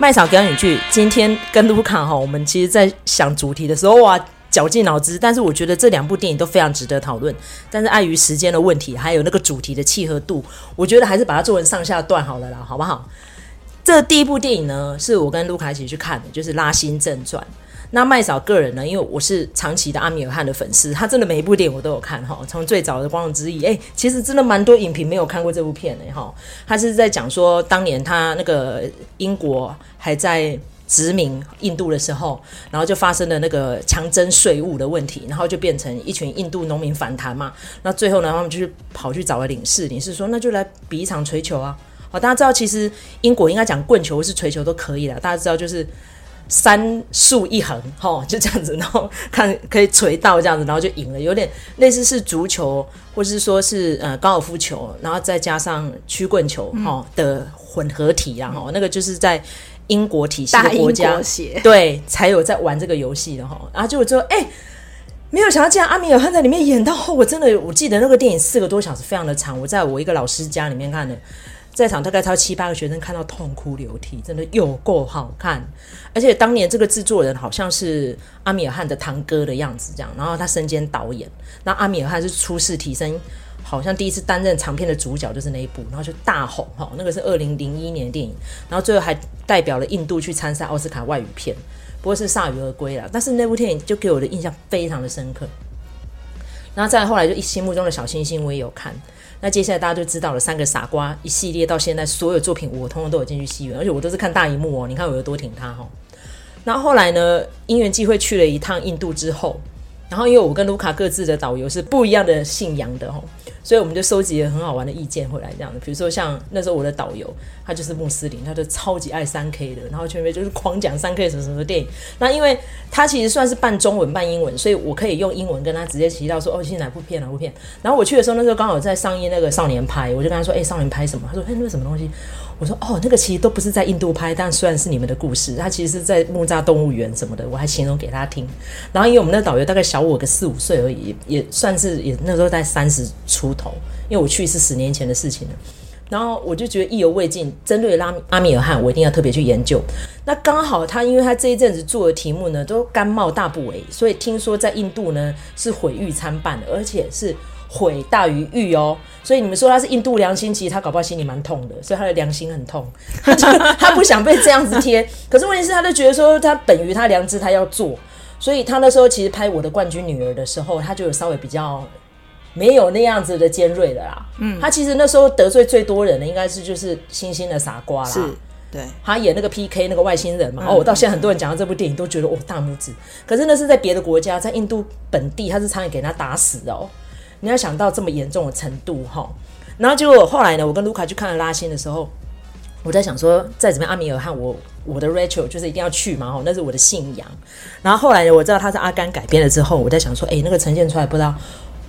麦嫂表演剧今天跟卢卡哈，我们其实在想主题的时候，哇，绞尽脑汁。但是我觉得这两部电影都非常值得讨论。但是碍于时间的问题，还有那个主题的契合度，我觉得还是把它做成上下段好了啦，好不好？这第一部电影呢，是我跟卢卡一起去看的，就是《拉辛正传》。那麦嫂个人呢，因为我是长期的阿米尔汗的粉丝，他真的每一部电影我都有看哈。从最早的《光荣之翼》，哎，其实真的蛮多影评没有看过这部片的哈。他是在讲说，当年他那个英国还在殖民印度的时候，然后就发生了那个强征税务的问题，然后就变成一群印度农民反弹嘛。那最后呢，他们就是跑去找了领事，领事说，那就来比一场槌球啊。好，大家知道其实英国应该讲棍球或是槌球都可以了，大家知道就是。三竖一横，吼，就这样子，然后看可以锤到这样子，然后就赢了，有点类似是足球，或是说是呃高尔夫球，然后再加上曲棍球，哈、嗯、的混合体，然后那个就是在英国体系的国家，对，才有在玩这个游戏的哈，然后就之后，哎，没有想到，竟然阿米尔汗在里面演到后，我真的我记得那个电影四个多小时，非常的长，我在我一个老师家里面看的。在场大概超七八个学生看到痛哭流涕，真的有够好看。而且当年这个制作人好像是阿米尔汗的堂哥的样子，这样。然后他身兼导演，那阿米尔汗是初试啼声，好像第一次担任长片的主角就是那一部，然后就大红哈。那个是二零零一年的电影，然后最后还代表了印度去参赛奥斯卡外语片，不过是铩羽而归了。但是那部电影就给我的印象非常的深刻。然后再后来就一心目中的小星星我也有看。那接下来大家就知道了，三个傻瓜一系列到现在所有作品我通通都有进去戏院，而且我都是看大荧幕哦。你看我有多挺他哈。那后后来呢，因缘际会去了一趟印度之后，然后因为我跟卢卡各自的导游是不一样的信仰的吼。所以我们就收集了很好玩的意见回来，这样的，比如说像那时候我的导游，他就是穆斯林，他就超级爱三 K 的，然后全部就是狂讲三 K 什么什么电影。那因为他其实算是半中文半英文，所以我可以用英文跟他直接提到说，哦，现在哪部片哪部片。然后我去的时候，那时候刚好在上映那个少年派，我就跟他说，哎，少年拍什么？他说，哎，那什么东西？我说哦，那个其实都不是在印度拍，但虽然是你们的故事，它其实是在木扎动物园什么的，我还形容给他听。然后因为我们的导游大概小我个四五岁而已，也算是也那时候在三十出头，因为我去是十年前的事情了。然后我就觉得意犹未尽，针对拉阿米尔汗，我一定要特别去研究。那刚好他因为他这一阵子做的题目呢，都甘冒大不韪，所以听说在印度呢是毁誉参半的，而且是。毁大于誉哦，所以你们说他是印度良心，其实他搞不好心里蛮痛的，所以他的良心很痛，他就他不想被这样子贴。可是问题是，他就觉得说他本于他良知，他要做，所以他那时候其实拍我的冠军女儿的时候，他就有稍微比较没有那样子的尖锐的啦。嗯，他其实那时候得罪最多人的应该是就是星星的傻瓜啦。是，对，他演那个 PK 那个外星人嘛。嗯、哦，我到现在很多人讲到这部电影都觉得哦大拇指，可是那是在别的国家，在印度本地他是差点给他打死哦。你要想到这么严重的程度哈，然后结果后来呢，我跟卢卡去看了拉新的时候，我在想说，再怎么样阿米尔汗，我我的 Rachel 就是一定要去嘛哈，那是我的信仰。然后后来呢，我知道他是阿甘改编了之后，我在想说，哎，那个呈现出来不知道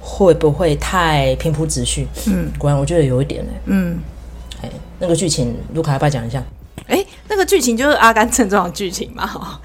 会不会太平铺直叙？嗯，果然我觉得有一点呢。嗯，哎，那个剧情卢卡要不要讲一下？哎，那个剧情就是《阿甘正传》的剧情嘛哈。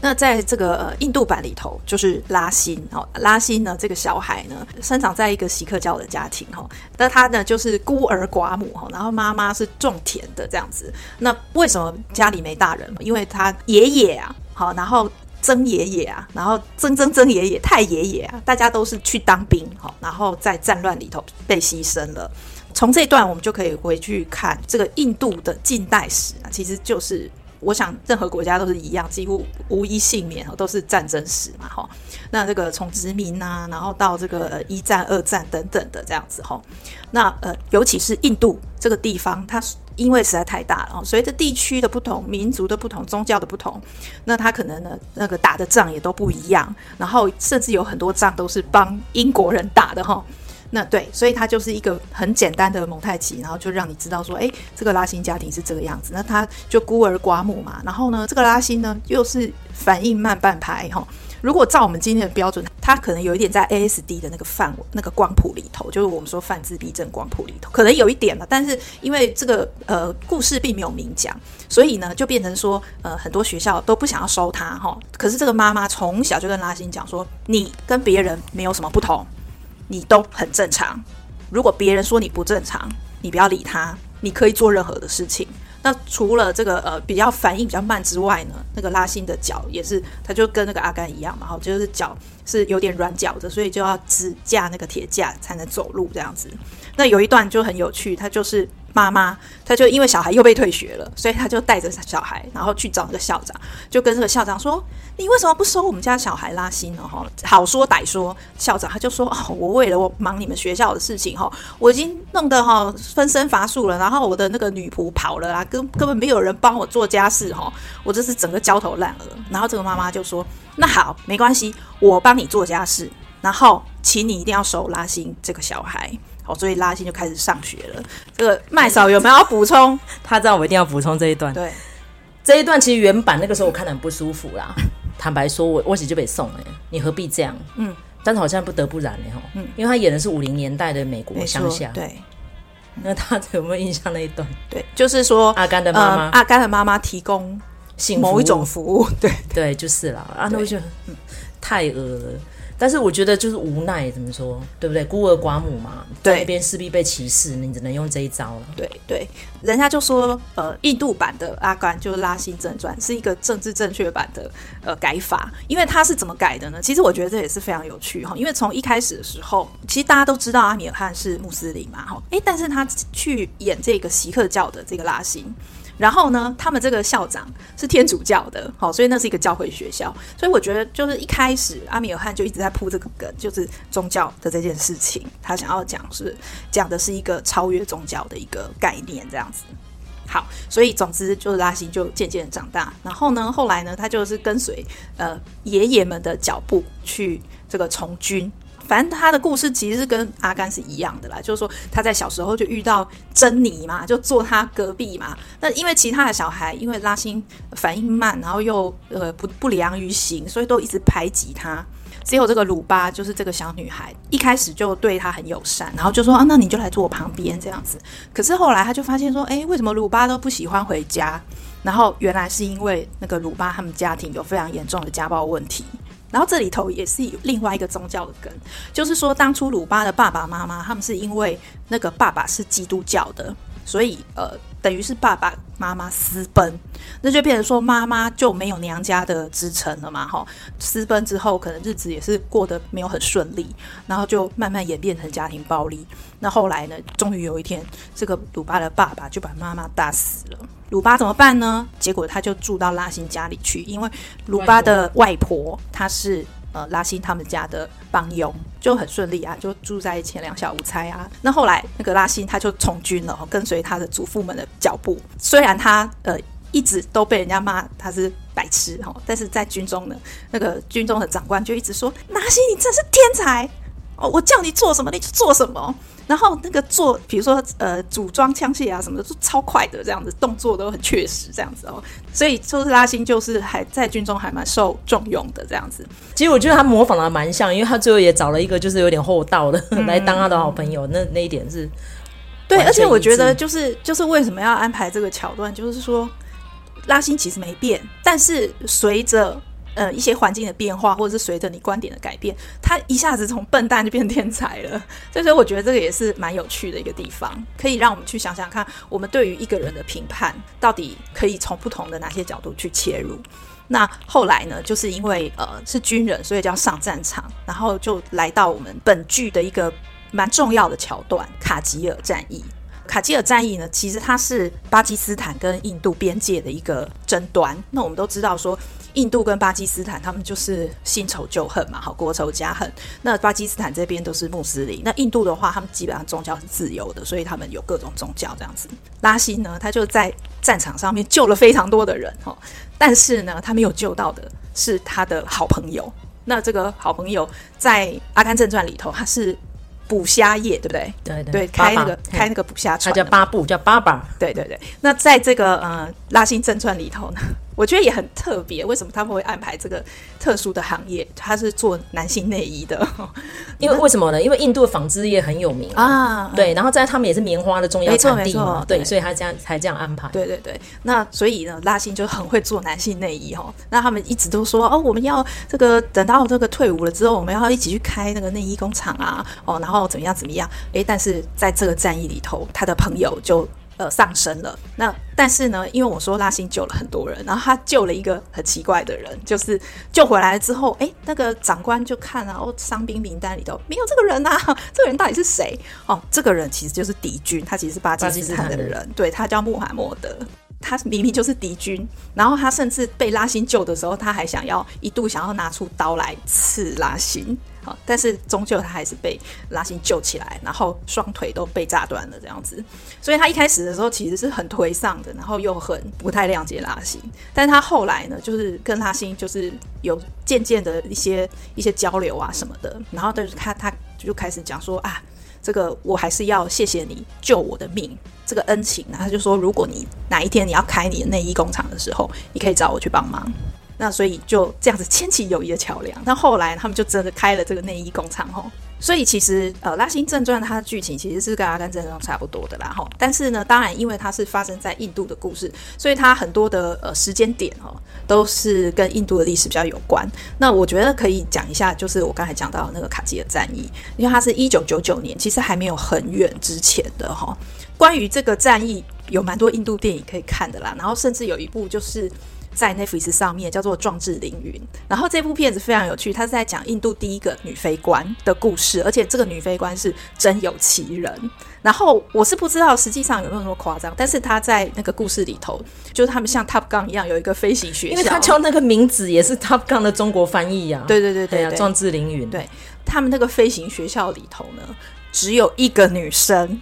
那在这个印度版里头，就是拉辛哦，拉辛呢，这个小孩呢，生长在一个锡克教的家庭哈，那他呢就是孤儿寡母哈，然后妈妈是种田的这样子。那为什么家里没大人？因为他爷爷啊，好，然后曾爷爷啊，然后曾曾曾爷爷、太爷爷啊，大家都是去当兵哈，然后在战乱里头被牺牲了。从这段我们就可以回去看这个印度的近代史啊，其实就是。我想，任何国家都是一样，几乎无一幸免，都是战争史嘛，哈。那这个从殖民啊，然后到这个一战、二战等等的这样子，哈。那呃，尤其是印度这个地方，它因为实在太大了，随着地区的不同、民族的不同、宗教的不同，那它可能呢，那个打的仗也都不一样，然后甚至有很多仗都是帮英国人打的，哈。那对，所以它就是一个很简单的蒙太奇，然后就让你知道说，哎，这个拉辛家庭是这个样子。那他就孤儿寡母嘛，然后呢，这个拉辛呢又是反应慢半拍哈。如果照我们今天的标准，他可能有一点在 ASD 的那个范围、那个光谱里头，就是我们说泛自闭症光谱里头，可能有一点了。但是因为这个呃故事并没有明讲，所以呢就变成说，呃很多学校都不想要收他哈。可是这个妈妈从小就跟拉辛讲说，你跟别人没有什么不同。你都很正常。如果别人说你不正常，你不要理他。你可以做任何的事情。那除了这个呃比较反应比较慢之外呢，那个拉辛的脚也是，他就跟那个阿甘一样嘛，哈，就是脚是有点软脚的，所以就要支架那个铁架才能走路这样子。那有一段就很有趣，他就是。妈妈，她就因为小孩又被退学了，所以她就带着小孩，然后去找那个校长，就跟这个校长说：“你为什么不收我们家小孩拉辛呢？”哈，好说歹说，校长他就说：“哦，我为了我忙你们学校的事情，哈，我已经弄得哈分身乏术了，然后我的那个女仆跑了啊，根根本没有人帮我做家事，哈，我这是整个焦头烂额。”然后这个妈妈就说：“那好，没关系，我帮你做家事，然后请你一定要收拉辛这个小孩。”哦，所以拉辛就开始上学了。这个麦嫂有没有要补充？他知道我一定要补充这一段。对，这一段其实原版那个时候我看得很不舒服啦。坦白说，我我姐就被送了，你何必这样？嗯，但是好像不得不然嘞哈。嗯，因为他演的是五零年代的美国乡下。对，那他有没有印象那一段？对，就是说阿甘的妈妈，呃、阿甘的妈妈提供某一种服务。对对，就是啦。啊，那我觉得太恶了。但是我觉得就是无奈，怎么说，对不对？孤儿寡母嘛，对，那边势必被歧视，你只能用这一招了。对对，人家就说，呃，印度版的阿甘就是《拉辛正传》是一个政治正确版的呃改法，因为他是怎么改的呢？其实我觉得这也是非常有趣哈，因为从一开始的时候，其实大家都知道阿米尔汗是穆斯林嘛，哈，诶，但是他去演这个锡克教的这个拉辛。然后呢，他们这个校长是天主教的，好，所以那是一个教会学校。所以我觉得，就是一开始阿米尔汗就一直在铺这个梗，就是宗教的这件事情，他想要讲是讲的是一个超越宗教的一个概念，这样子。好，所以总之就是拉辛就渐渐长大。然后呢，后来呢，他就是跟随呃爷爷们的脚步去这个从军。反正他的故事其实是跟阿甘是一样的啦，就是说他在小时候就遇到珍妮嘛，就坐他隔壁嘛。那因为其他的小孩因为拉辛反应慢，然后又呃不不良于行，所以都一直排挤他。只有这个鲁巴，就是这个小女孩，一开始就对他很友善，然后就说啊，那你就来坐我旁边这样子。可是后来他就发现说，哎，为什么鲁巴都不喜欢回家？然后原来是因为那个鲁巴他们家庭有非常严重的家暴问题。然后这里头也是有另外一个宗教的根，就是说当初鲁巴的爸爸妈妈他们是因为那个爸爸是基督教的，所以呃等于是爸爸妈妈私奔，那就变成说妈妈就没有娘家的支撑了嘛，哈，私奔之后可能日子也是过得没有很顺利，然后就慢慢演变成家庭暴力。那后来呢，终于有一天，这个鲁巴的爸爸就把妈妈打死了。鲁巴怎么办呢？结果他就住到拉辛家里去，因为鲁巴的外婆她是呃拉辛他们家的帮佣，就很顺利啊，就住在前，两小无猜啊。那后来那个拉辛他就从军了，跟随他的祖父们的脚步。虽然他呃一直都被人家骂他是白痴哈，但是在军中呢，那个军中的长官就一直说：“拉辛，你真是天才哦！我叫你做什么你就做什么。”然后那个做，比如说呃，组装枪械啊什么的，都超快的，这样子动作都很确实，这样子哦。所以就是拉辛就是还在军中还蛮受重用的这样子。其实我觉得他模仿的蛮像，因为他最后也找了一个就是有点厚道的、嗯、来当他的好朋友。那那一点是，对，而且我觉得就是就是为什么要安排这个桥段，就是说拉辛其实没变，但是随着。呃，一些环境的变化，或者是随着你观点的改变，他一下子从笨蛋就变天才了。所以，我觉得这个也是蛮有趣的一个地方，可以让我们去想想看，我们对于一个人的评判，到底可以从不同的哪些角度去切入。那后来呢，就是因为呃是军人，所以就要上战场，然后就来到我们本剧的一个蛮重要的桥段——卡吉尔战役。卡吉尔战役呢，其实它是巴基斯坦跟印度边界的一个争端。那我们都知道说。印度跟巴基斯坦，他们就是新仇旧恨嘛，好，国仇家恨。那巴基斯坦这边都是穆斯林，那印度的话，他们基本上宗教是自由的，所以他们有各种宗教这样子。拉辛呢，他就在战场上面救了非常多的人，哈，但是呢，他没有救到的是他的好朋友。那这个好朋友在《阿甘正传》里头，他是捕虾业，对不对？对对，对，开那个开那个捕虾船，他叫巴布，叫巴巴。对对对。那在这个呃《拉辛正传》里头呢？我觉得也很特别，为什么他们会安排这个特殊的行业？他是做男性内衣的，因为为什么呢？因为印度的纺织业很有名啊，对，然后在他们也是棉花的重要产地嘛，对，所以他这样才这样安排。对对对，那所以呢，拉辛就很会做男性内衣哦。那他们一直都说哦，我们要这个等到这个退伍了之后，我们要一起去开那个内衣工厂啊，哦，然后怎么样怎么样？诶，但是在这个战役里头，他的朋友就呃上升了。那但是呢，因为我说拉辛救了很多人，然后他救了一个很奇怪的人，就是救回来之后，哎，那个长官就看啊哦，伤兵名单里头没有这个人啊，这个人到底是谁？哦，这个人其实就是敌军，他其实是巴基斯坦的人，的对，他叫穆罕默德。他明明就是敌军，然后他甚至被拉辛救的时候，他还想要一度想要拿出刀来刺拉辛，好，但是终究他还是被拉辛救起来，然后双腿都被炸断了这样子。所以他一开始的时候其实是很颓丧的，然后又很不太谅解拉辛。但是他后来呢，就是跟拉辛就是有渐渐的一些一些交流啊什么的，然后就是他他就开始讲说啊。这个我还是要谢谢你救我的命，这个恩情。然后他就说，如果你哪一天你要开你的内衣工厂的时候，你可以找我去帮忙。那所以就这样子牵起友谊的桥梁。但后来他们就真的开了这个内衣工厂，吼。所以其实呃，《拉辛正传》它的剧情其实是跟《阿甘正传》差不多的啦，哈。但是呢，当然因为它是发生在印度的故事，所以它很多的呃时间点哈都是跟印度的历史比较有关。那我觉得可以讲一下，就是我刚才讲到那个卡吉尔战役，因为它是一九九九年，其实还没有很远之前的哈。关于这个战役，有蛮多印度电影可以看的啦，然后甚至有一部就是。在 Netflix 上面叫做《壮志凌云》，然后这部片子非常有趣，它是在讲印度第一个女飞官的故事，而且这个女飞官是真有其人。然后我是不知道实际上有没有那么夸张，但是她在那个故事里头，就是他们像 Top Gun 一样有一个飞行学校，因为他叫那个名字也是 Top Gun 的中国翻译呀、啊。对对对对，对啊，壮志凌云。对，他们那个飞行学校里头呢，只有一个女生，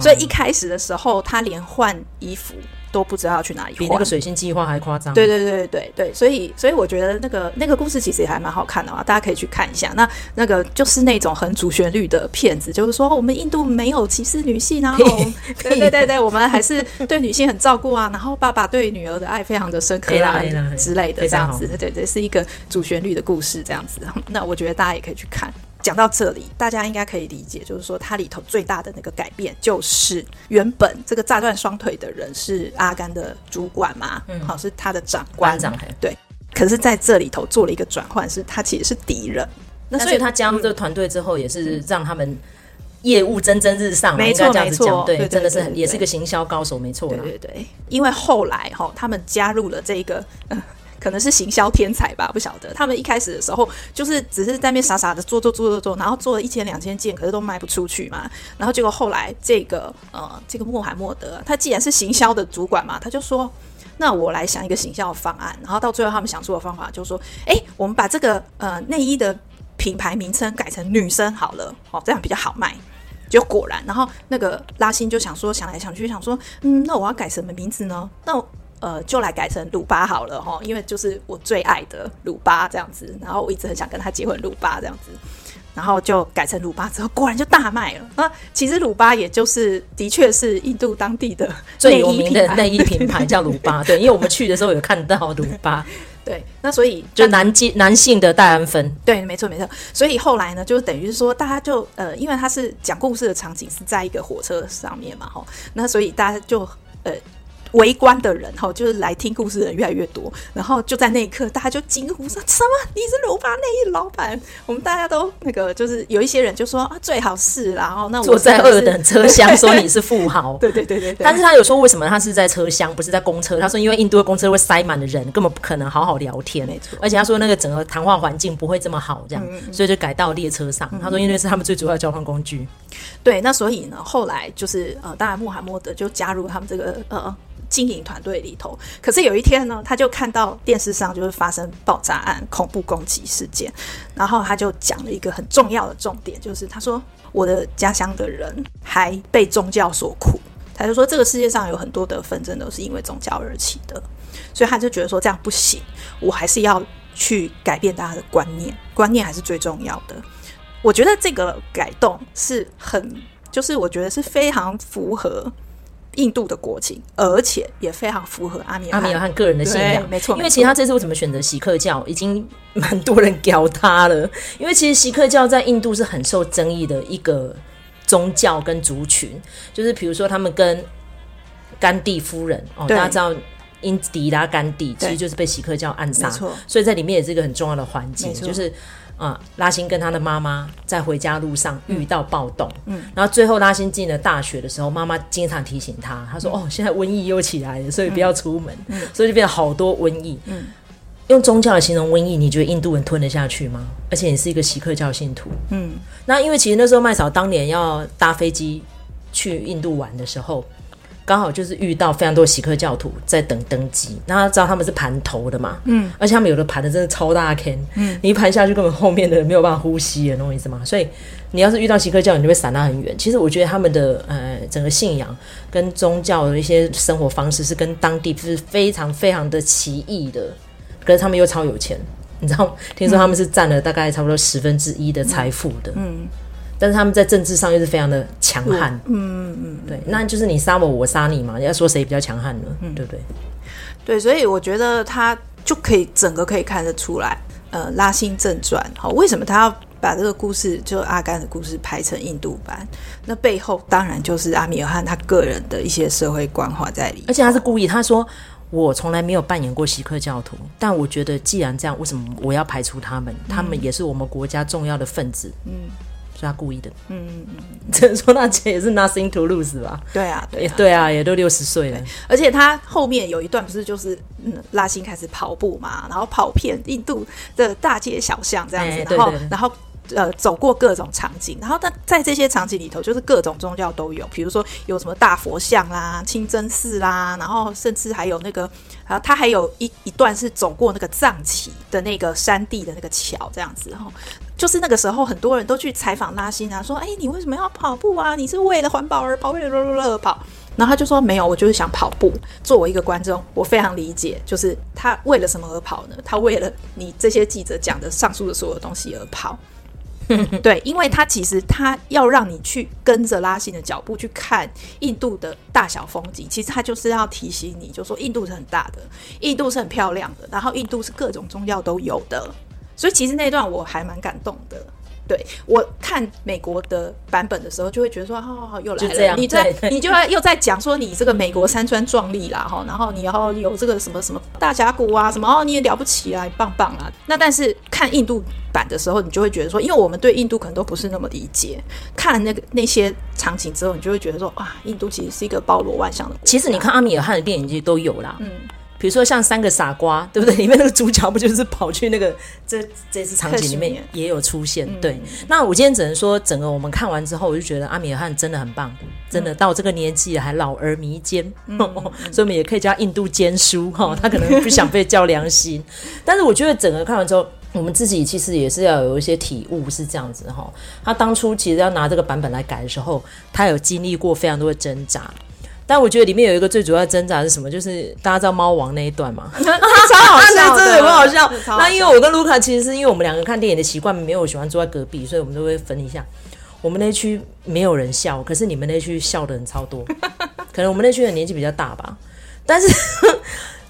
所以一开始的时候，她连换衣服。都不知道要去哪里，比那个水星计划还夸张。对对对对对，所以所以我觉得那个那个故事其实也还蛮好看的啊，大家可以去看一下。那那个就是那种很主旋律的片子，就是说我们印度没有歧视女性啊，然 后对对对对，我们还是对女性很照顾啊，然后爸爸对女儿的爱非常的深刻啊之类的这样子，对对，是一个主旋律的故事这样子。那我觉得大家也可以去看。讲到这里，大家应该可以理解，就是说它里头最大的那个改变，就是原本这个炸断双腿的人是阿甘的主管嘛，嗯，好，是他的长官，长对。可是在这里头做了一个转换，是他其实是敌人。那所以他加入这个团队之后，也是让他们业务蒸蒸日上，没错没错，对，真的是很也是个行销高手，没错，对对对。因为后来哈，他们加入了这个。可能是行销天才吧，不晓得。他们一开始的时候就是只是在那边傻傻的做做做做做，然后做了一千两千件，可是都卖不出去嘛。然后结果后来这个呃这个穆罕默德，他既然是行销的主管嘛，他就说：“那我来想一个行销的方案。”然后到最后他们想出的方法就是说：“哎，我们把这个呃内衣的品牌名称改成女生好了，哦，这样比较好卖。”就果果然，然后那个拉辛就想说，想来想去想说，嗯，那我要改什么名字呢？那。呃，就来改成鲁巴好了哈，因为就是我最爱的鲁巴这样子，然后我一直很想跟他结婚，鲁巴这样子，然后就改成鲁巴之后，果然就大卖了。那其实鲁巴也就是的确是印度当地的最有名的内衣品牌，叫鲁巴。对，因为我们去的时候有看到鲁巴。对，那所以就男性男性的戴安芬。对，没错没错。所以后来呢，就等于是说，大家就呃，因为他是讲故事的场景是在一个火车上面嘛，哈，那所以大家就呃。围观的人哈，就是来听故事的人越来越多，然后就在那一刻，大家就惊呼说：“什么？你是鲁巴内衣老板？”我们大家都那个，就是有一些人就说：“啊，最好是。”然后那我坐在二等车 厢，说你是富豪。对对对对对。但是他有说为什么他是在车厢，不是在公车？他说因为印度的公车会塞满的人，根本不可能好好聊天。没错。而且他说那个整个谈话环境不会这么好，这样，嗯嗯，所以就改到列车上。他说因为是他们最主要的交通工具。对，那所以呢，后来就是呃，当然穆罕默德就加入他们这个呃。经营团队里头，可是有一天呢，他就看到电视上就是发生爆炸案、恐怖攻击事件，然后他就讲了一个很重要的重点，就是他说：“我的家乡的人还被宗教所苦。”他就说：“这个世界上有很多的纷争都是因为宗教而起的。”所以他就觉得说这样不行，我还是要去改变大家的观念，观念还是最重要的。我觉得这个改动是很，就是我觉得是非常符合。印度的国情，而且也非常符合阿米阿米尔汗个人的信仰，没错。因为其实他这次为什么选择锡克教，已经蛮多人屌他了。因为其实锡克教在印度是很受争议的一个宗教跟族群，就是比如说他们跟甘地夫人哦，大家知道英迪拉甘地其实就是被锡克教暗杀，所以在里面也是一个很重要的环节，就是。啊，拉辛跟他的妈妈在回家路上遇到暴动，嗯，然后最后拉辛进了大学的时候，妈妈经常提醒他，他说：“嗯、哦，现在瘟疫又起来了，所以不要出门。嗯”所以就变了好多瘟疫。嗯，用宗教来形容瘟疫，你觉得印度人吞得下去吗？而且你是一个锡克教信徒，嗯，那因为其实那时候麦嫂当年要搭飞机去印度玩的时候。刚好就是遇到非常多锡克教徒在等登机，那他知道他们是盘头的嘛，嗯，而且他们有的盘的真的超大坑，嗯，你一盘下去根本后面的人没有办法呼吸的，懂我意思吗？所以你要是遇到锡克教，你就会散他很远。其实我觉得他们的呃整个信仰跟宗教的一些生活方式是跟当地是非常非常的奇异的，可是他们又超有钱，你知道？听说他们是占了大概差不多十分之一的财富的，嗯。嗯但是他们在政治上又是非常的强悍，嗯嗯嗯，对，那就是你杀我，我杀你嘛，你要说谁比较强悍呢？嗯，对不对？对，所以我觉得他就可以整个可以看得出来，呃，《拉新正传》好，为什么他要把这个故事就阿甘的故事拍成印度版？那背后当然就是阿米尔汗他个人的一些社会关怀在里面，而且他是故意，他说我从来没有扮演过锡克教徒，但我觉得既然这样，为什么我要排除他们？他们也是我们国家重要的分子，嗯。是他故意的，嗯嗯嗯，只能说那姐也是 nothing to lose 吧？对啊，对啊，对啊，也都六十岁了。而且他后面有一段不是就是嗯，拉辛开始跑步嘛，然后跑遍印度的大街小巷这样子，欸、然后然后呃走过各种场景，然后在在这些场景里头，就是各种宗教都有，比如说有什么大佛像啦、清真寺啦，然后甚至还有那个，然后他还有一一段是走过那个藏旗的那个山地的那个桥这样子，哈。就是那个时候，很多人都去采访拉辛啊，说：“哎，你为什么要跑步啊？你是为了环保而跑，为了乐乐而跑？”然后他就说：“没有，我就是想跑步。作为一个观众，我非常理解，就是他为了什么而跑呢？他为了你这些记者讲的上述的所有东西而跑。对，因为他其实他要让你去跟着拉辛的脚步去看印度的大小风景，其实他就是要提醒你，就说印度是很大的，印度是很漂亮的，然后印度是各种宗教都有的。”所以其实那段我还蛮感动的，对，我看美国的版本的时候，就会觉得说，好好好，又来了，就这样，你在你就要又在讲说你这个美国山川壮丽啦，哈，然后你要有这个什么什么大峡谷啊，什么哦，你也了不起啊，棒棒啊。那但是看印度版的时候，你就会觉得说，因为我们对印度可能都不是那么理解，看了那个那些场景之后，你就会觉得说，哇，印度其实是一个包罗万象的。其实你看阿米尔汗的电影其实都有啦，嗯。比如说像三个傻瓜，对不对？里面那个主角不就是跑去那个这这次场景里面也有出现？对。嗯、那我今天只能说，整个我们看完之后，我就觉得阿米尔汗真的很棒，真的到这个年纪还老而弥坚，嗯、所以我们也可以叫印度坚叔哈。他可能不想被叫良心，但是我觉得整个看完之后，我们自己其实也是要有一些体悟，是这样子哈。他当初其实要拿这个版本来改的时候，他有经历过非常多的挣扎。但我觉得里面有一个最主要的挣扎是什么？就是大家知道猫王那一段吗？超好笑，真的很好笑。那因为我跟卢卡其实是因为我们两个看电影的习惯没有喜欢坐在隔壁，所以我们都会分一下。我们那区没有人笑，可是你们那区笑的人超多。可能我们那区的年纪比较大吧。但是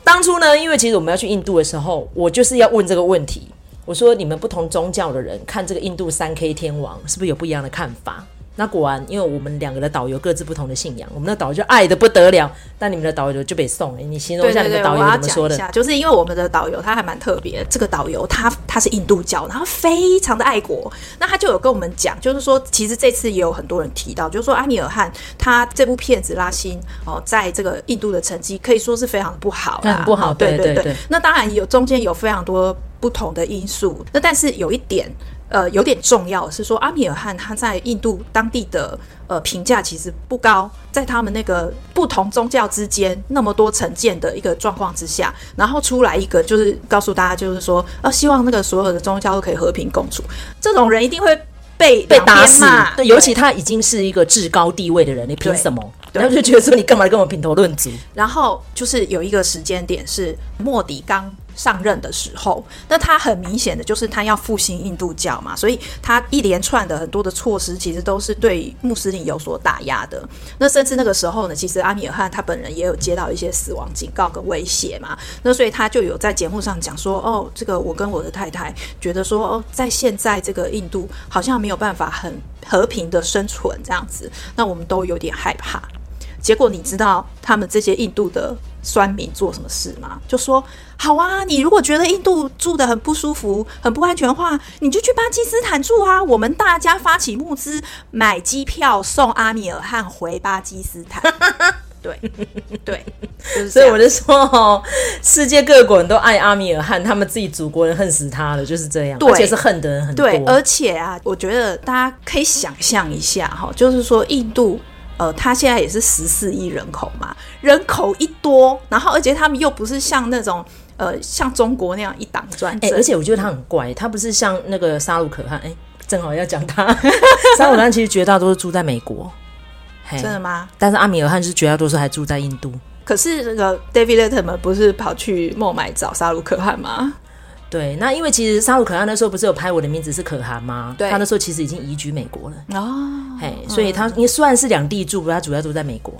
当初呢，因为其实我们要去印度的时候，我就是要问这个问题。我说你们不同宗教的人看这个印度三 K 天王，是不是有不一样的看法？那果然，因为我们两个的导游各自不同的信仰，我们的导游就爱得不得了，但你们的导游就被送了。你形容一下你的导游怎么说的？就是因为我们的导游他还蛮特别，这个导游他他是印度教，然后非常的爱国。那他就有跟我们讲，就是说其实这次也有很多人提到，就是说阿米尔汗他这部片子拉辛哦，在这个印度的成绩可以说是非常的不好，很不好。对对对，对，对。那当然有中间有非常多不同的因素，那但是有一点。呃，有点重要是说，阿米尔汗他在印度当地的呃评价其实不高，在他们那个不同宗教之间那么多成见的一个状况之下，然后出来一个就是告诉大家，就是说，呃，希望那个所有的宗教都可以和平共处，这种人一定会被被打死。对，尤其他已经是一个至高地位的人，你凭什么？然后就觉得说，你干嘛跟我评头论足？然后就是有一个时间点是莫迪刚。上任的时候，那他很明显的就是他要复兴印度教嘛，所以他一连串的很多的措施其实都是对穆斯林有所打压的。那甚至那个时候呢，其实阿米尔汗他本人也有接到一些死亡警告跟威胁嘛。那所以他就有在节目上讲说：“哦，这个我跟我的太太觉得说，哦，在现在这个印度好像没有办法很和平的生存这样子，那我们都有点害怕。”结果你知道他们这些印度的酸民做什么事吗？就说好啊，你如果觉得印度住的很不舒服、很不安全的话，你就去巴基斯坦住啊！我们大家发起募资，买机票送阿米尔汗回巴基斯坦。对对，就是、所以我就说哦，世界各国人都爱阿米尔汗，他们自己祖国人恨死他了，就是这样。对，而且是恨的人很多。对，而且啊，我觉得大家可以想象一下哈，就是说印度。呃，他现在也是十四亿人口嘛，人口一多，然后而且他们又不是像那种呃，像中国那样一党专政。而且我觉得他很怪，他不是像那个沙鲁可汗，哎，正好要讲他。沙鲁可汗其实绝大多数住在美国，真的吗？但是阿米尔汗是绝大多数还住在印度。可是那个 David Letterman 不是跑去孟买找沙鲁可汗吗？对，那因为其实沙鲁可汗那时候不是有拍我的名字是可汗吗？对，他那时候其实已经移居美国了哦，嘿，所以他因为虽然是两地住，他主要住在美国。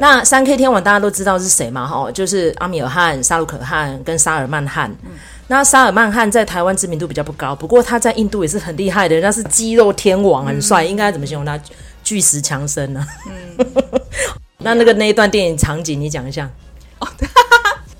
那三 K 天王大家都知道是谁嘛？哈，就是阿米尔汗、沙鲁可汗跟沙尔曼汗。嗯、那沙尔曼汗在台湾知名度比较不高，不过他在印度也是很厉害的，人家是肌肉天王，很帅，嗯、应该怎么形容他？巨石强森呢？嗯，那那个那一段电影场景，你讲一下。哦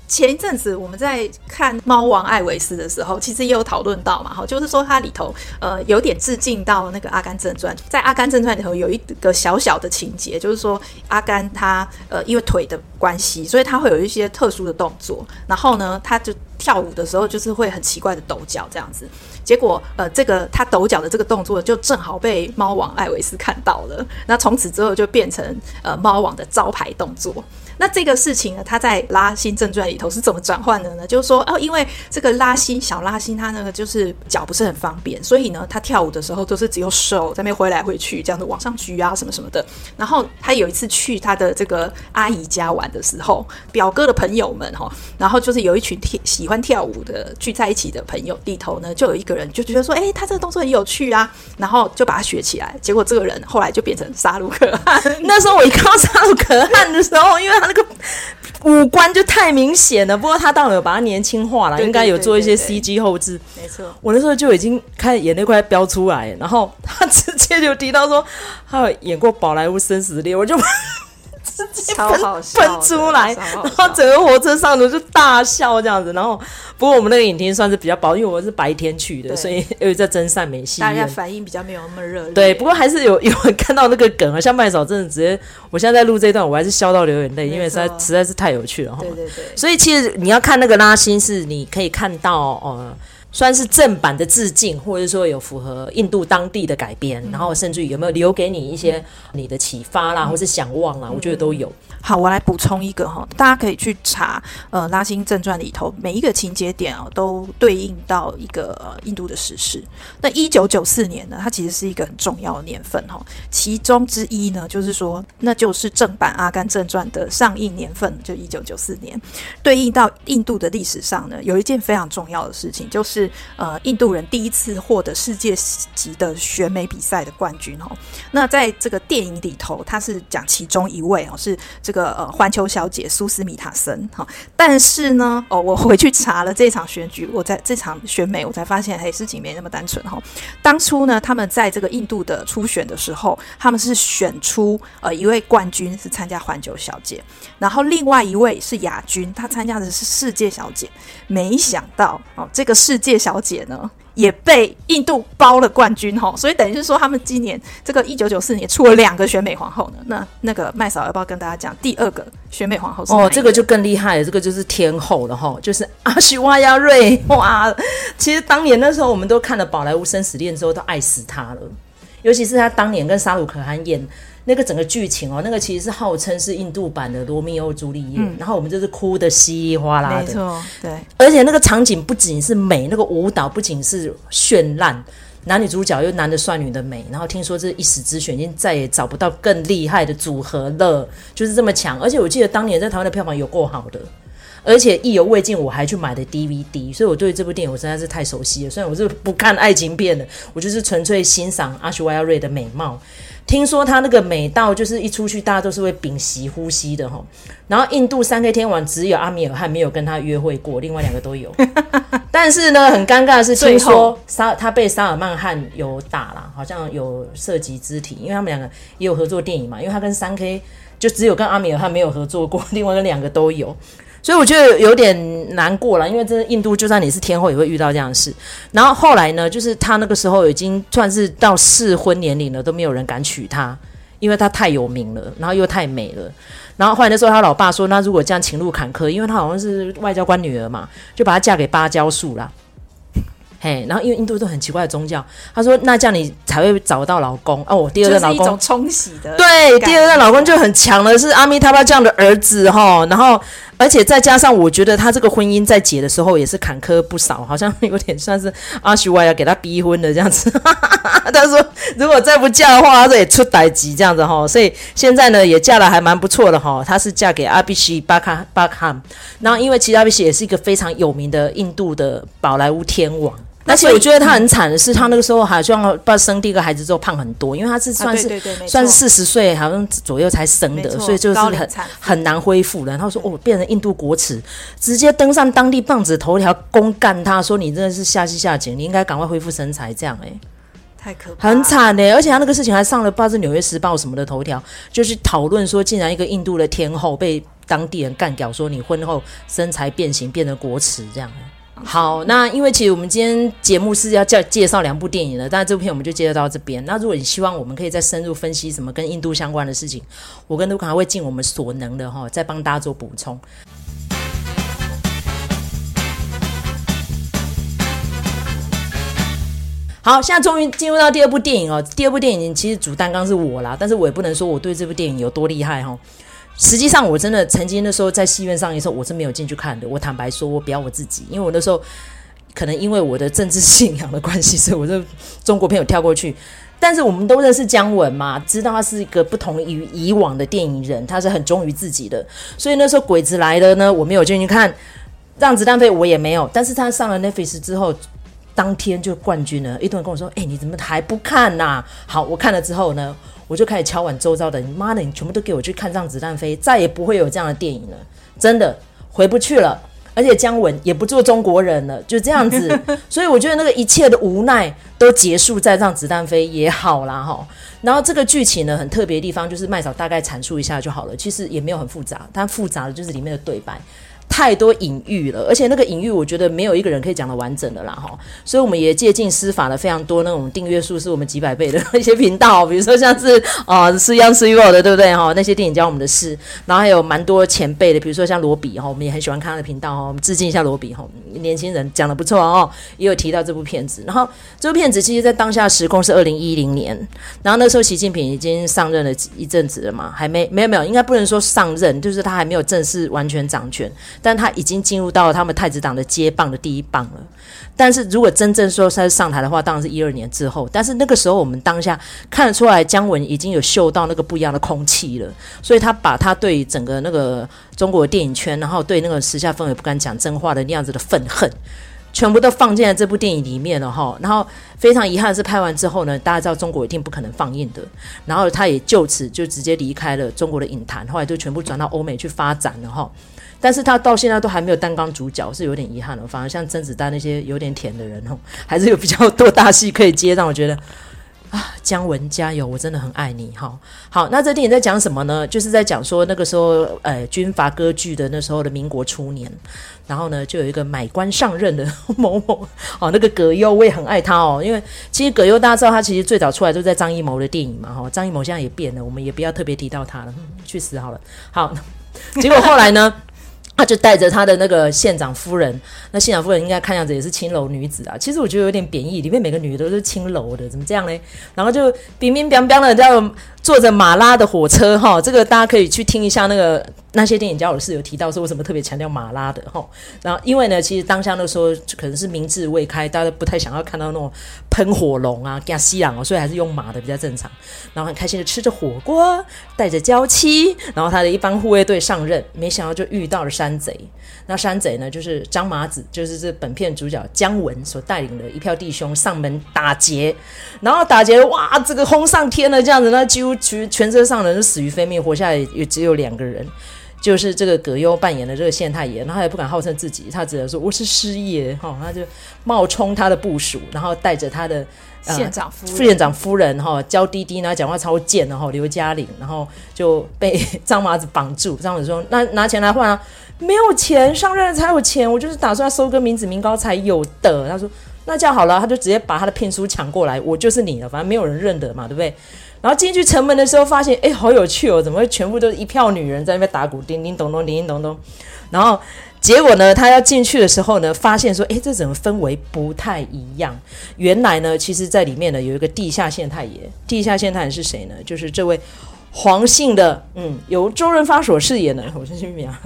前一阵子我们在看《猫王艾维斯》的时候，其实也有讨论到嘛，哈，就是说它里头呃有点致敬到那个《阿甘正传》。在《阿甘正传》里头有一个小小的情节，就是说阿甘他呃因为腿的关系，所以他会有一些特殊的动作，然后呢，他就跳舞的时候就是会很奇怪的抖脚这样子。结果呃这个他抖脚的这个动作就正好被猫王艾维斯看到了，那从此之后就变成呃猫王的招牌动作。那这个事情呢，他在《拉辛正传》里头是怎么转换的呢？就是说，哦，因为这个拉辛小拉辛他那个就是脚不是很方便，所以呢，他跳舞的时候都是只有手在那边挥来挥去，这样子往上举啊什么什么的。然后他有一次去他的这个阿姨家玩的时候，表哥的朋友们哈，然后就是有一群跳喜欢跳舞的聚在一起的朋友里头呢，就有一个人就觉得说，哎，他这个动作很有趣啊，然后就把他学起来。结果这个人后来就变成杀鲁可汗。那时候我一看到杀鲁可汗的时候，因为他那个五官就太明显了，不过他当然有把他年轻化了，应该有做一些 CG 后置。没错，我那时候就已经开始眼泪快飙出来，然后他直接就提到说他有演过《宝莱坞生死恋》，我就。超好笑，喷出来，然后整个火车上的就大笑这样子。然后，不过我们那个影厅算是比较薄，因为我是白天去的，所以 因为在真善美戏院，大家反应比较没有那么热烈。对，不过还是有 有人看到那个梗啊，像麦嫂真的直接，我现在在录这一段，我还是笑到流眼泪，因为实在实在是太有趣了。对对对，所以其实你要看那个拉辛，是你可以看到呃。算是正版的致敬，或者说有符合印度当地的改编，嗯、然后甚至于有没有留给你一些你的启发啦，嗯、或是想望啦，嗯、我觉得都有。好，我来补充一个哈，大家可以去查，呃，《拉辛正传》里头每一个情节点哦，都对应到一个呃印度的史事。那一九九四年呢，它其实是一个很重要的年份哈，其中之一呢，就是说，那就是正版《阿甘正传》的上映年份，就一九九四年，对应到印度的历史上呢，有一件非常重要的事情，就是。呃，印度人第一次获得世界级的选美比赛的冠军哦。那在这个电影里头，他是讲其中一位哦，是这个呃环球小姐苏斯米塔森哈。但是呢，哦，我回去查了这场选举，我在这场选美，我才发现，嘿，事情没那么单纯哈。当初呢，他们在这个印度的初选的时候，他们是选出呃一位冠军是参加环球小姐，然后另外一位是亚军，他参加的是世界小姐。没想到哦，这个世界。小姐呢也被印度包了冠军哈，所以等于是说他们今年这个一九九四年出了两个选美皇后呢。那那个麦嫂要不要跟大家讲第二个选美皇后是？哦，这个就更厉害了，这个就是天后了哈，就是阿许瓦亚瑞 哇。其实当年那时候我们都看了《宝莱坞生死恋》之后都爱死她了，尤其是她当年跟沙鲁可汗演。那个整个剧情哦，那个其实是号称是印度版的《罗密欧朱丽叶》，嗯，然后我们就是哭得稀里哗啦的，没错，对。而且那个场景不仅是美，那个舞蹈不仅是绚烂，男女主角又男的帅，女的美，然后听说这一时之选，已经再也找不到更厉害的组合了，就是这么强。而且我记得当年在台湾的票房有够好的。而且意犹未尽，我还去买的 DVD，所以我对这部电影我实在是太熟悉了。虽然我是不看爱情片的，我就是纯粹欣赏阿什维亚瑞的美貌。听说他那个美到就是一出去大家都是会屏息呼吸的哈。然后印度三 K 天王只有阿米尔汗没有跟他约会过，另外两个都有。但是呢，很尴尬的是，听说沙他被沙尔曼汗有打了，好像有涉及肢体，因为他们两个也有合作电影嘛。因为他跟三 K 就只有跟阿米尔汗没有合作过，另外跟两个都有。所以我觉得有点难过了，因为真的印度就算你是天后也会遇到这样的事。然后后来呢，就是他那个时候已经算是到适婚年龄了，都没有人敢娶她，因为她太有名了，然后又太美了。然后后来那时候他老爸说，那如果这样情路坎坷，因为他好像是外交官女儿嘛，就把她嫁给芭蕉树啦。嘿，然后因为印度都很奇怪的宗教，他说那这样你才会找到老公哦。我第二个老公，就是一种冲洗的，对，第二个老公就很强的是阿弥陀巴这样的儿子哈。然后而且再加上，我觉得他这个婚姻在结的时候也是坎坷不少，好像有点算是阿旭歪要给他逼婚的这样子。他说如果再不嫁的话，他这也出代志这样子哈。所以现在呢也嫁了还蛮不错的哈。她是嫁给阿比西巴卡巴卡，然后因为其实阿比西也是一个非常有名的印度的宝莱坞天王。而且我觉得他很惨的是，他那个时候好像不生第一个孩子之后胖很多，因为他是算是、算是四十岁好像左右才生的，所以就是很很难恢复的。然后说哦，变成印度国耻，直接登上当地报纸头条，公干他说你真的是下西下井，你应该赶快恢复身材，这样哎、欸，太可怕，很惨哎、欸。而且他那个事情还上了不知道是《纽约时报》什么的头条，就是讨论说，竟然一个印度的天后被当地人干掉，说你婚后身材变形，变得国耻这样、欸好，那因为其实我们今天节目是要介介绍两部电影的，但是这部片我们就介绍到这边。那如果你希望我们可以再深入分析什么跟印度相关的事情，我跟卢卡会尽我们所能的哈，再帮大家做补充。好，现在终于进入到第二部电影哦。第二部电影其实主担纲是我啦，但是我也不能说我对这部电影有多厉害哈。实际上，我真的曾经那时候在戏院上映的时候，我是没有进去看的。我坦白说，我表我自己，因为我那时候可能因为我的政治信仰的关系，所以我就中国片有跳过去。但是我们都认识姜文嘛，知道他是一个不同于以往的电影人，他是很忠于自己的。所以那时候鬼子来了呢，我没有进去看。让子弹飞，我也没有。但是他上了 Netflix 之后，当天就冠军了。一堆人跟我说：“哎、欸，你怎么还不看呐、啊？”好，我看了之后呢？我就开始敲碗周遭的人，妈的，你全部都给我去看《让子弹飞》，再也不会有这样的电影了，真的回不去了。而且姜文也不做中国人了，就这样子。所以我觉得那个一切的无奈都结束在《让子弹飞》也好啦哈。然后这个剧情呢，很特别的地方就是麦嫂大概阐述一下就好了，其实也没有很复杂，但复杂的就是里面的对白。太多隐喻了，而且那个隐喻，我觉得没有一个人可以讲得完整的啦哈。所以我们也借鉴司法的非常多那种订阅数是我们几百倍的一些频道，比如说像是啊《是央是 u 的，对不对哈？那些电影教我们的事，然后还有蛮多前辈的，比如说像罗比哈，我们也很喜欢看他的频道哈。我们致敬一下罗比哈，年轻人讲得不错哦，也有提到这部片子。然后这部片子其实在当下时空是二零一零年，然后那时候习近平已经上任了一阵子了嘛，还没没有没有，应该不能说上任，就是他还没有正式完全掌权。但他已经进入到他们太子党的接棒的第一棒了，但是如果真正说他上台的话，当然是一二年之后。但是那个时候，我们当下看得出来，姜文已经有嗅到那个不一样的空气了，所以他把他对整个那个中国电影圈，然后对那个时下氛围不敢讲真话的那样子的愤恨，全部都放进了这部电影里面了哈。然后非常遗憾的是，拍完之后呢，大家知道中国一定不可能放映的，然后他也就此就直接离开了中国的影坛，后来就全部转到欧美去发展了哈。但是他到现在都还没有担纲主角，是有点遗憾了。反而像甄子丹那些有点甜的人哦，还是有比较多大戏可以接，让我觉得啊，姜文加油，我真的很爱你哈。好，那这电影在讲什么呢？就是在讲说那个时候，呃，军阀割据的那时候的民国初年，然后呢，就有一个买官上任的某某 哦，那个葛优，我也很爱他哦，因为其实葛优大家知道，他其实最早出来都在张艺谋的电影嘛哈。张艺谋现在也变了，我们也不要特别提到他了，去死好了。好，结果后来呢？他就带着他的那个县长夫人，那县长夫人应该看样子也是青楼女子啊。其实我觉得有点贬义，里面每个女的都是青楼的，怎么这样呢？然后就冰冰凉凉的，叫坐着马拉的火车哈。这个大家可以去听一下那个那些电影教我是有提到说，为什么特别强调马拉的哈？然后因为呢，其实当下那时候可能是民智未开，大家不太想要看到那种喷火龙啊、加西朗哦，所以还是用马的比较正常。然后很开心的吃着火锅，带着娇妻，然后他的一帮护卫队上任，没想到就遇到了山贼。那山贼呢，就是张麻子，就是这本片主角姜文所带领的一票弟兄上门打劫，然后打劫哇，这个轰上天了，这样子，那几乎全全车上人都死于非命，活下来也只有两个人。就是这个葛优扮演的这个县太爷，然后他也不敢号称自己，他只能说我是师爷哈，他就冒充他的部属，然后带着他的县长夫人、副县长夫人哈，娇滴滴，然后讲话超贱的哈，刘嘉玲，然后就被张麻子绑住，张麻子说：“那拿钱来换啊，没有钱，上任了才有钱，我就是打算要收割民脂民膏才有的。”他说：“那这样好了，他就直接把他的聘书抢过来，我就是你了，反正没有人认得嘛，对不对？”然后进去城门的时候，发现哎，好有趣哦！怎么会全部都是一票女人在那边打鼓，叮叮咚咚，叮叮咚咚。然后结果呢，他要进去的时候呢，发现说，哎，这怎么氛围不太一样。原来呢，其实在里面呢有一个地下县太爷。地下县太爷是谁呢？就是这位黄姓的，嗯，由周润发所饰演的。我先去名啊，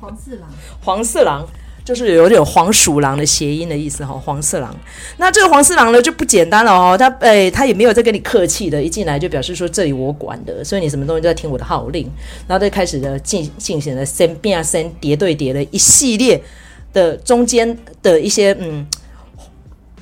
黄四郎。黄四郎。就是有点黄鼠狼的谐音的意思哈，黄四郎。那这个黄四郎呢就不简单了哦，他哎他也没有在跟你客气的，一进来就表示说，这里我管的，所以你什么东西都要听我的号令。然后就开始的进进行了三变三叠对叠的一系列的中间的一些嗯，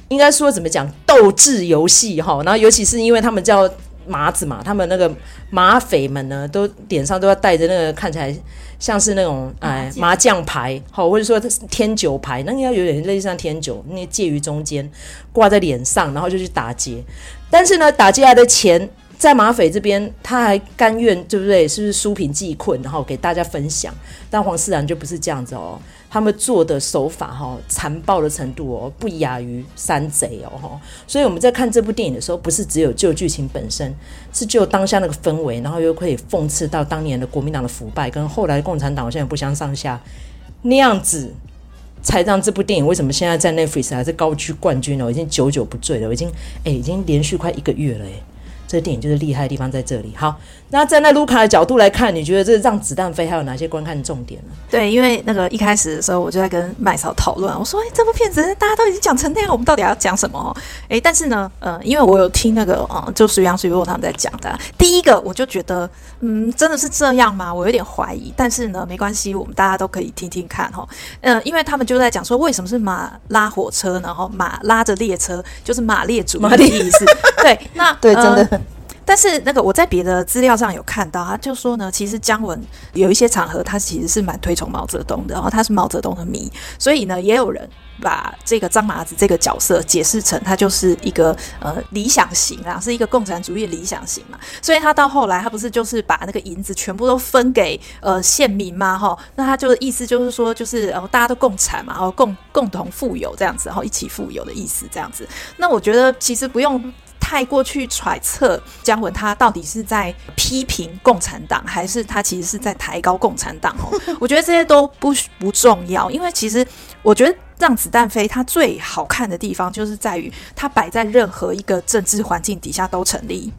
应该说怎么讲斗智游戏哈。然后尤其是因为他们叫麻子嘛，他们那个马匪们呢都脸上都要带着那个看起来。像是那种哎麻将牌，好，或者说天九牌，那应该有点类似像天九，那介于中间挂在脸上，然后就去打劫。但是呢，打劫来的钱在马匪这边，他还甘愿，对不对？是不是纾贫济困，然后给大家分享？但黄四郎就不是这样子哦。他们做的手法哈，残暴的程度哦，不亚于山贼哦哈。所以我们在看这部电影的时候，不是只有就剧情本身，是就当下那个氛围，然后又可以讽刺到当年的国民党的腐败，跟后来共产党现在不相上下那样子，才让这部电影为什么现在在 Netflix 还是高居冠军哦，已经久久不坠了，我已经哎，已经连续快一个月了哎。这电影就是厉害的地方在这里。好，那站在卢卡的角度来看，你觉得这让子弹飞还有哪些观看重点呢？对，因为那个一开始的时候，我就在跟麦嫂讨论，我说：“哎，这部片子大家都已经讲成那样，我们到底要讲什么？”哎，但是呢，呃，因为我有听那个，呃，就水杨水若他们在讲的。第一个，我就觉得，嗯，真的是这样吗？我有点怀疑。但是呢，没关系，我们大家都可以听听看哈。嗯、呃，因为他们就在讲说，为什么是马拉火车，然后马拉着列车，就是马列主义的意思。对，那对，真的。呃但是那个我在别的资料上有看到，他就说呢，其实姜文有一些场合他其实是蛮推崇毛泽东的，然后他是毛泽东的迷，所以呢，也有人把这个张麻子这个角色解释成他就是一个呃理想型啊，是一个共产主义理想型嘛，所以他到后来他不是就是把那个银子全部都分给呃县民嘛，哈，那他就意思就是说就是呃大家都共产嘛，然后共共同富有这样子，然后一起富有的意思这样子，那我觉得其实不用。太过去揣测姜文他到底是在批评共产党，还是他其实是在抬高共产党？哦，我觉得这些都不不重要，因为其实我觉得让子弹飞它最好看的地方就是在于它摆在任何一个政治环境底下都成立。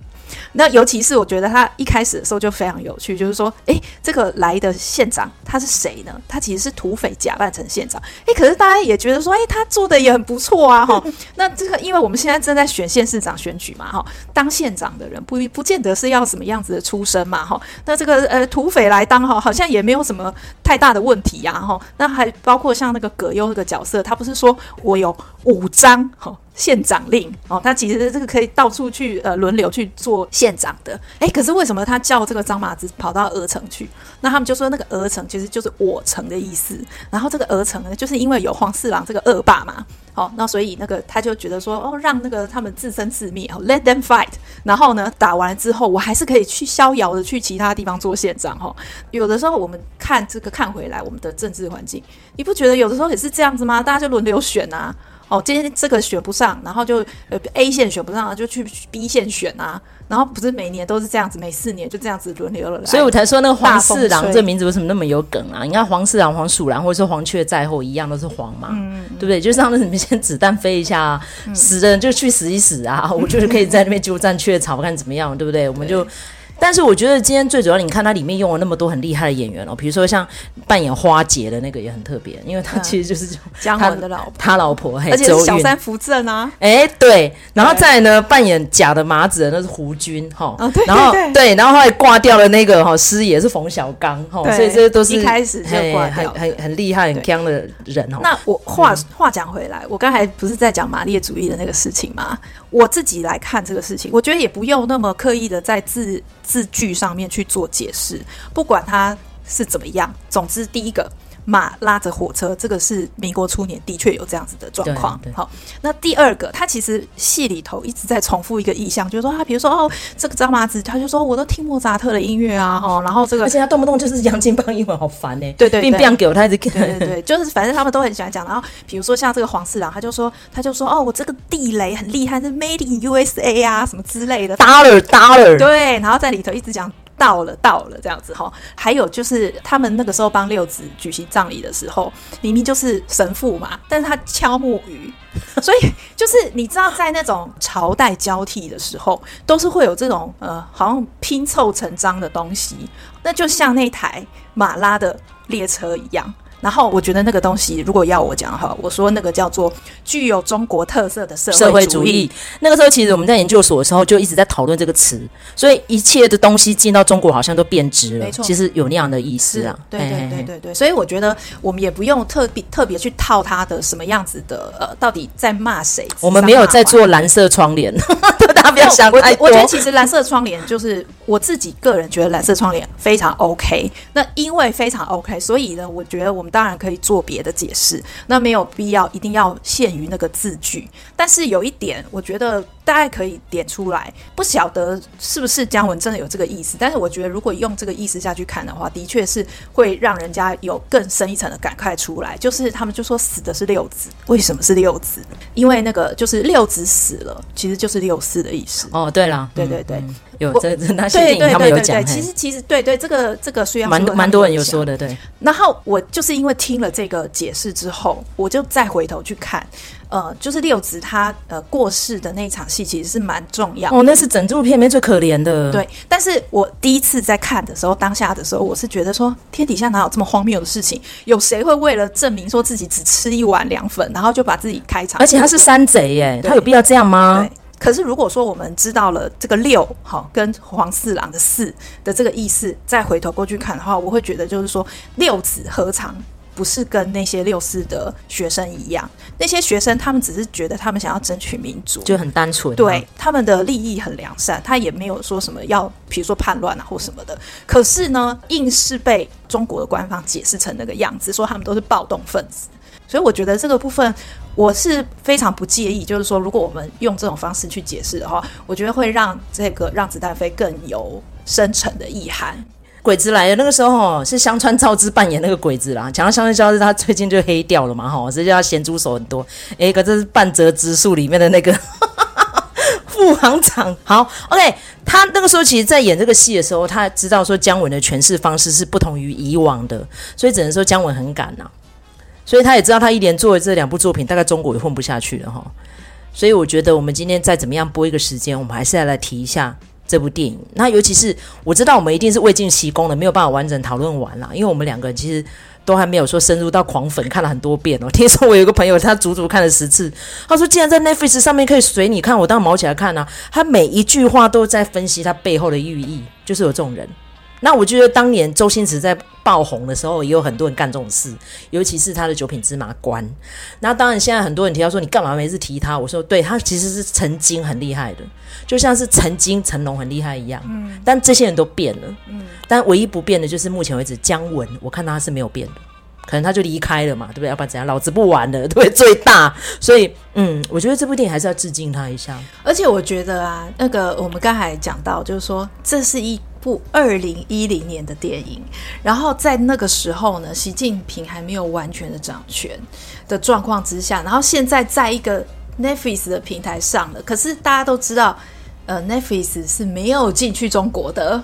那尤其是我觉得他一开始的时候就非常有趣，就是说，诶，这个来的县长他是谁呢？他其实是土匪假扮成县长，诶，可是大家也觉得说，诶，他做的也很不错啊，哈。那这个，因为我们现在正在选县市长选举嘛，哈，当县长的人不不见得是要什么样子的出身嘛，哈。那这个呃土匪来当哈，好像也没有什么太大的问题呀，哈。那还包括像那个葛优这个角色，他不是说我有五张哈。县长令哦，他其实这个可以到处去呃轮流去做县长的，诶，可是为什么他叫这个张麻子跑到鹅城去？那他们就说那个鹅城其实就是我城的意思。然后这个鹅城呢，就是因为有黄四郎这个恶霸嘛，哦，那所以那个他就觉得说哦，让那个他们自生自灭哦，let them fight。然后呢，打完之后，我还是可以去逍遥的去其他地方做县长哈、哦。有的时候我们看这个看回来，我们的政治环境，你不觉得有的时候也是这样子吗？大家就轮流选啊。哦，今天这个选不上，然后就呃 A 线选不上，就去 B 线选啊，然后不是每年都是这样子，每四年就这样子轮流了来。所以我才说那个黄四郎这名字为什么那么有梗啊？你看黄四郎、黄鼠狼，或者说黄雀在后，一样都是黄嘛，嗯、对不对？就是让那什么先子弹飞一下、啊，嗯、死的人就去死一死啊！我就是可以在那边鸠占鹊巢，看怎么样，对不对？我们就。但是我觉得今天最主要，你看它里面用了那么多很厉害的演员哦，比如说像扮演花姐的那个也很特别，因为他其实就是姜文的老婆，他老婆，而且是小三扶正啊。哎，对，然后再呢，扮演假的麻子的那是胡军哈，哦，然后对，然后后来挂掉了那个哈师爷是冯小刚哈，所以这些都是一开始就挂掉，很很很厉害很强的人哦。那我话话讲回来，我刚才不是在讲马列主义的那个事情吗？我自己来看这个事情，我觉得也不用那么刻意的在字字句上面去做解释，不管它是怎么样。总之，第一个。马拉着火车，这个是民国初年的确有这样子的状况。好，那第二个，他其实戏里头一直在重复一个意象，就是说他比如说哦，这个张麻子，他就说我都听莫扎特的音乐啊，哈，然后这个，而且他动不动就是杨金邦英文好烦呢、欸，对对，并不想给我他一直对对对，就是反正他们都很喜欢讲。然后比如说像这个黄四郎，他就说他就说哦，我这个地雷很厉害，是 Made in USA 啊，什么之类的，Dollar Dollar，对，然后在里头一直讲。到了，到了，这样子哈。还有就是，他们那个时候帮六子举行葬礼的时候，明明就是神父嘛，但是他敲木鱼，所以就是你知道，在那种朝代交替的时候，都是会有这种呃，好像拼凑成章的东西，那就像那台马拉的列车一样。然后我觉得那个东西，如果要我讲哈，我说那个叫做具有中国特色的社会主义。社会主义。那个时候，其实我们在研究所的时候就一直在讨论这个词，所以一切的东西进到中国好像都变质了。没错，其实有那样的意思啊。对对对对对，对。所以我觉得我们也不用特别特别去套它的什么样子的呃，到底在骂谁？我们没有在做蓝色窗帘，大家不要想太多。我觉得其实蓝色窗帘就是我自己个人觉得蓝色窗帘非常 OK。那因为非常 OK，所以呢，我觉得我们。当然可以做别的解释，那没有必要一定要限于那个字句。但是有一点，我觉得大概可以点出来，不晓得是不是姜文真的有这个意思。但是我觉得，如果用这个意思下去看的话，的确是会让人家有更深一层的感慨出来。就是他们就说死的是六子，为什么是六子？因为那个就是六子死了，其实就是六四的意思。哦，对了，对对对。嗯有这那些电影他们有讲，其实其实对对这个这个虽然蛮蛮多人有说的，对。然后我就是因为听了这个解释之后，我就再回头去看，呃，就是六子他呃过世的那场戏，其实是蛮重要的。哦，那是整部片里面最可怜的。对，但是我第一次在看的时候，当下的时候，我是觉得说，天底下哪有这么荒谬的事情？有谁会为了证明说自己只吃一碗凉粉，然后就把自己开场？而且他是山贼耶，他有必要这样吗？对。可是，如果说我们知道了这个六好跟黄四郎的四的这个意思，再回头过去看的话，我会觉得就是说，六子何尝不是跟那些六四的学生一样？那些学生他们只是觉得他们想要争取民主，就很单纯，对他们的利益很良善，他也没有说什么要，比如说叛乱啊或什么的。可是呢，硬是被中国的官方解释成那个样子，说他们都是暴动分子。所以我觉得这个部分我是非常不介意，就是说，如果我们用这种方式去解释的话，我觉得会让这个让子弹飞更有深沉的意涵。鬼子来了那个时候哦，是香川照之扮演那个鬼子啦。讲到香川照之，他最近就黑掉了嘛，哈，所以叫他咸猪手很多。哎，可这是半泽直树里面的那个 副行长。好，OK，他那个时候其实，在演这个戏的时候，他知道说姜文的诠释方式是不同于以往的，所以只能说姜文很敢呐、啊。所以他也知道，他一连做了这两部作品，大概中国也混不下去了哈。所以我觉得，我们今天再怎么样拨一个时间，我们还是要来提一下这部电影。那尤其是我知道，我们一定是未尽其功的，没有办法完整讨论完啦。因为我们两个人其实都还没有说深入到狂粉看了很多遍哦。听说我有个朋友，他足足看了十次。他说，既然在 Netflix 上面可以随你看，我当然卯起来看啊。他每一句话都在分析他背后的寓意，就是有这种人。那我觉得当年周星驰在爆红的时候，也有很多人干这种事，尤其是他的《九品芝麻官》。那当然，现在很多人提到说，你干嘛每次提他？我说，对，他其实是曾经很厉害的，就像是曾经成龙很厉害一样。嗯。但这些人都变了。嗯。但唯一不变的就是目前为止姜文，我看他是没有变的，可能他就离开了嘛，对不对？要不然怎样？老子不玩了，对不对？最大。所以，嗯，我觉得这部电影还是要致敬他一下。而且我觉得啊，那个我们刚才讲到，就是说这是一。部二零一零年的电影，然后在那个时候呢，习近平还没有完全的掌权的状况之下，然后现在在一个 Netflix 的平台上了，可是大家都知道，呃，Netflix 是没有进去中国的。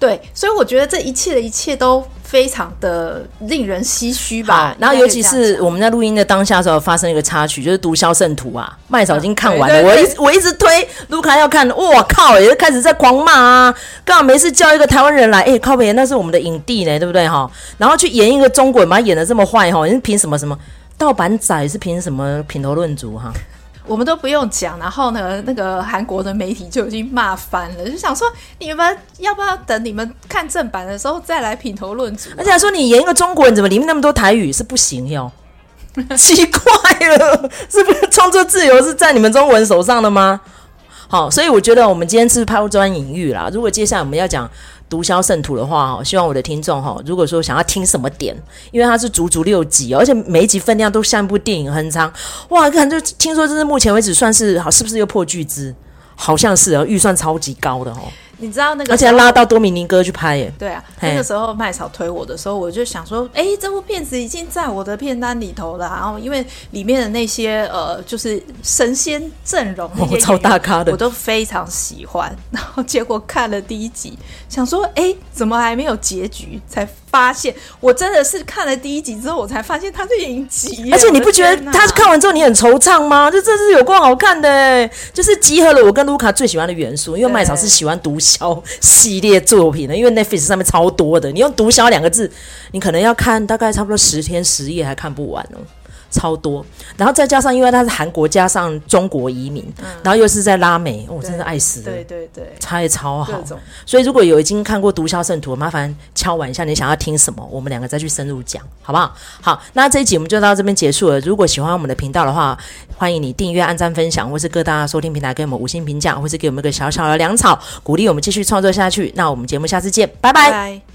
对，所以我觉得这一切的一切都非常的令人唏嘘吧。然后尤其是我们在录音的当下的时候，发生一个插曲，就是《毒枭圣徒》啊，麦嫂已经看完了，我一我一直推卢卡要看，我靠，也是开始在狂骂啊，刚好没事叫一个台湾人来，哎，靠北，那是我们的影帝呢，对不对哈？然后去演一个中国人，把他演的这么坏哈，你是凭什么什么？盗版仔是凭什么品头论足哈？我们都不用讲，然后呢，那个韩国的媒体就已经骂翻了，就想说你们要不要等你们看正版的时候再来品头论足？而且还说你演一个中国人，怎么里面那么多台语是不行哟？奇怪了，是不是创作自由是在你们中文手上的吗？好，所以我觉得我们今天是抛砖引玉啦。如果接下来我们要讲。毒枭圣徒的话，哈，希望我的听众哈，如果说想要听什么点，因为它是足足六集，而且每一集分量都像一部电影很长，哇，看就听说这是目前为止算是好，是不是又破巨资？好像是哦，预算超级高的哦。你知道那个，而且拉到多米尼哥去拍耶。对啊，那个时候麦草推我的时候，我就想说，哎，这部片子已经在我的片单里头了。然后因为里面的那些呃，就是神仙阵容，哦，超大咖的，我都非常喜欢。然后结果看了第一集，想说，哎，怎么还没有结局？才发现，我真的是看了第一集之后，我才发现他是影集。而且你不觉得他看完之后你很惆怅吗？就这是有够好看的，就是集合了我跟卢卡最喜欢的元素。因为麦草是喜欢毒枭系列作品的，因为 Netflix 上面超多的，你用“毒枭”两个字，你可能要看大概差不多十天十夜还看不完哦。超多，然后再加上，因为他是韩国加上中国移民，嗯、然后又是在拉美，我、哦、真的爱死了。对对对，差也超好。所以如果有已经看过《毒枭圣徒》，麻烦敲完一下，你想要听什么，我们两个再去深入讲，好不好？好，那这一集我们就到这边结束了。如果喜欢我们的频道的话，欢迎你订阅、按赞、分享，或是各大收听平台给我们五星评价，或是给我们一个小小的粮草，鼓励我们继续创作下去。那我们节目下次见，拜拜。拜拜。